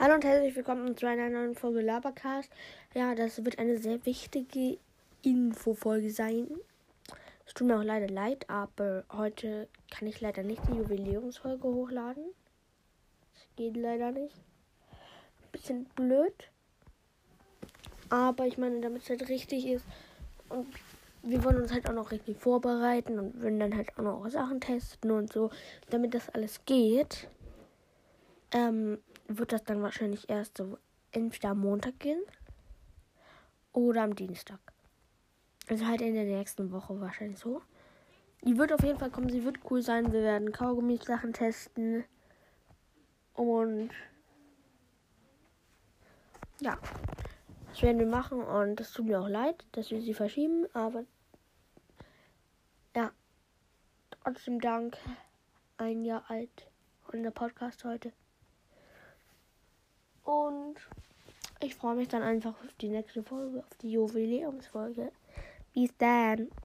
und herzlich willkommen zu einer neuen Folge Labercast. Ja, das wird eine sehr wichtige Infofolge sein. Es tut mir auch leider leid, aber heute kann ich leider nicht die Jubiläumsfolge hochladen. Das geht leider nicht. Bisschen blöd. Aber ich meine, damit es halt richtig ist. Und wir wollen uns halt auch noch richtig vorbereiten und würden dann halt auch noch Sachen testen und so. Damit das alles geht, ähm, wird das dann wahrscheinlich erst so entweder am Montag gehen oder am Dienstag. Also halt in der nächsten Woche wahrscheinlich so. Die wird auf jeden Fall kommen, sie wird cool sein. Wir werden Kaugummi-Sachen testen. Und ja, das werden wir machen und es tut mir auch leid, dass wir sie verschieben, aber ja, trotzdem Dank. Ein Jahr alt und der Podcast heute. Ich freue mich dann einfach auf die nächste Folge, auf die Jubiläumsfolge. Bis dann.